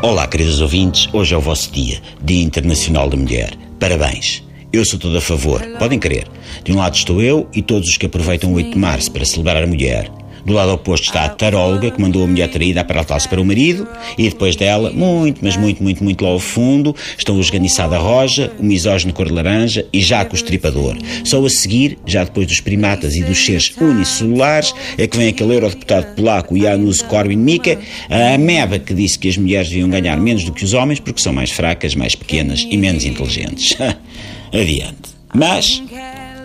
Olá, queridos ouvintes. Hoje é o vosso dia, Dia Internacional da Mulher. Parabéns. Eu sou todo a favor, podem crer. De um lado estou eu e todos os que aproveitam o 8 de março para celebrar a mulher. Do lado oposto está a taróloga que mandou a mulher traída a se para o marido e depois dela, muito, mas muito, muito, muito lá ao fundo, estão o esganiçado roja, o misógino cor de laranja e Jaco o estripador. Só a seguir, já depois dos primatas e dos seres unicelulares, é que vem aquele eurodeputado polaco Janusz Korwin-Mikke, a ameba que disse que as mulheres deviam ganhar menos do que os homens porque são mais fracas, mais pequenas e menos inteligentes. Adiante. Mas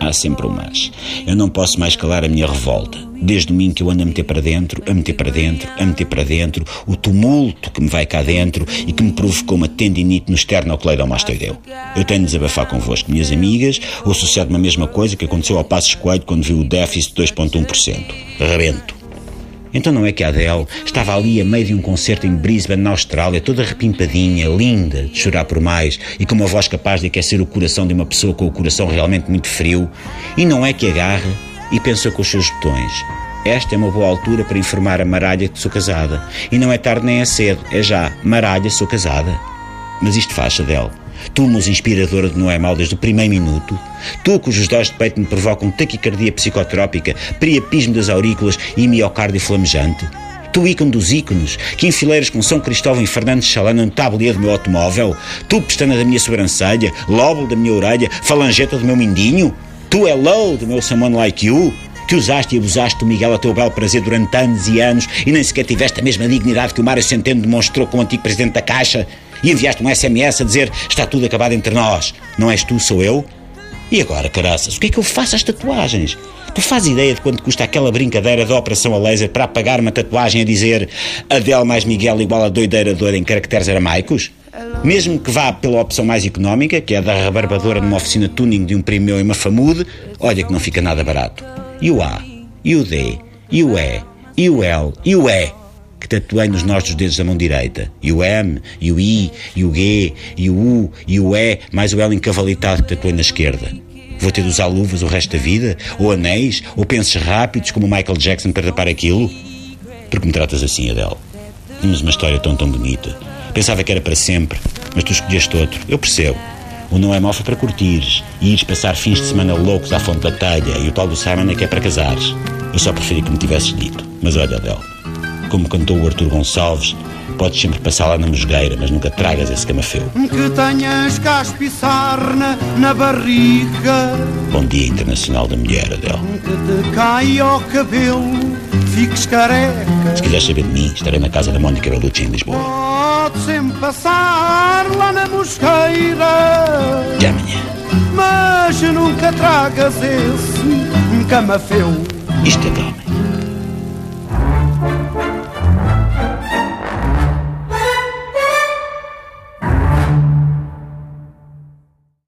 há sempre um mas. Eu não posso mais calar a minha revolta. Desde domingo que eu ando a meter para dentro, a meter para dentro, a meter para dentro, o tumulto que me vai cá dentro e que me provocou uma tendinite no esternocleidomastoideu. Eu tenho de desabafar convosco, minhas amigas, ou sucede-me a mesma coisa que aconteceu ao Passos Coelho quando viu o déficit de 2,1%. Rebento. Então não é que a Adele estava ali a meio de um concerto em Brisbane, na Austrália, toda repimpadinha, linda, de chorar por mais e com uma voz capaz de aquecer o coração de uma pessoa com o coração realmente muito frio, e não é que agarra e pensa com os seus botões. Esta é uma boa altura para informar a Maralha que sou casada. E não é tarde nem é cedo, é já. Maralha, sou casada. Mas isto faz, Adele Tu, musa inspiradora de Noé Mal desde o primeiro minuto, tu cujos dós de peito me provocam taquicardia psicotrópica, priapismo das aurículas e miocárdio flamejante, tu ícone dos ícones, que enfileiras com São Cristóvão e Fernandes Chalana no tabuleiro do meu automóvel, tu pestana da minha sobrancelha, lóbulo da minha orelha, falangeta do meu mindinho, tu hello do meu someone like you, que usaste e abusaste do Miguel a teu belo prazer durante anos e anos e nem sequer tiveste a mesma dignidade que o Mário Centeno demonstrou com o antigo presidente da Caixa e enviaste um SMS a dizer está tudo acabado entre nós. Não és tu, sou eu? E agora, caraças, o que é que eu faço às tatuagens? Tu fazes ideia de quanto custa aquela brincadeira da operação a laser para apagar uma tatuagem a dizer Adele mais Miguel igual a doideira doida em caracteres aramaicos? Mesmo que vá pela opção mais económica, que é a da rebarbadora numa oficina tuning de um primo meu em uma famude, olha que não fica nada barato. E o A, e o D, e o E, e o L, e o E que tatuei nos nós dos dedos da mão direita. E o M, e o I, e o G, e o U, e o E, mais o L encavalitado que tatuei na esquerda. Vou ter de usar luvas o resto da vida? Ou anéis? Ou pensos rápidos como o Michael Jackson para tapar aquilo? Porque me tratas assim, Adele? Tínhamos uma história tão, tão bonita. Pensava que era para sempre, mas tu escolheste outro. Eu percebo. O não é mau foi para curtires e ires passar fins de semana loucos à fonte da telha e o tal do Simon é que é para casares. Eu só preferi que me tivesses dito. Mas olha, Adele, como cantou o Artur Gonçalves, podes sempre passar lá na mosgueira, mas nunca tragas esse camafeu. Que tenhas caspa e sarna na barriga. Bom Dia Internacional da Mulher, Adele. Que te caia o cabelo, fiques careca. Se quiseres saber de mim, estarei na casa da Mónica Bellucci em Lisboa. Pode sempre passar lá na mosqueira. Até amanhã. Mas nunca tragas esse camafeu. Isto é calma.